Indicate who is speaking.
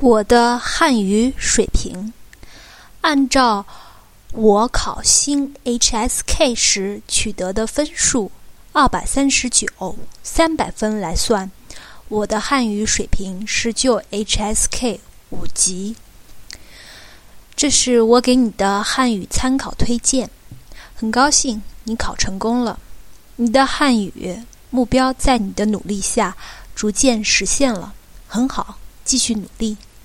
Speaker 1: 我的汉语水平，按照我考新 HSK 时取得的分数二百三十九三百分来算，我的汉语水平是就 HSK 五级。这是我给你的汉语参考推荐。很高兴你考成功了，你的汉语目标在你的努力下逐渐实现了，很好，继续努力。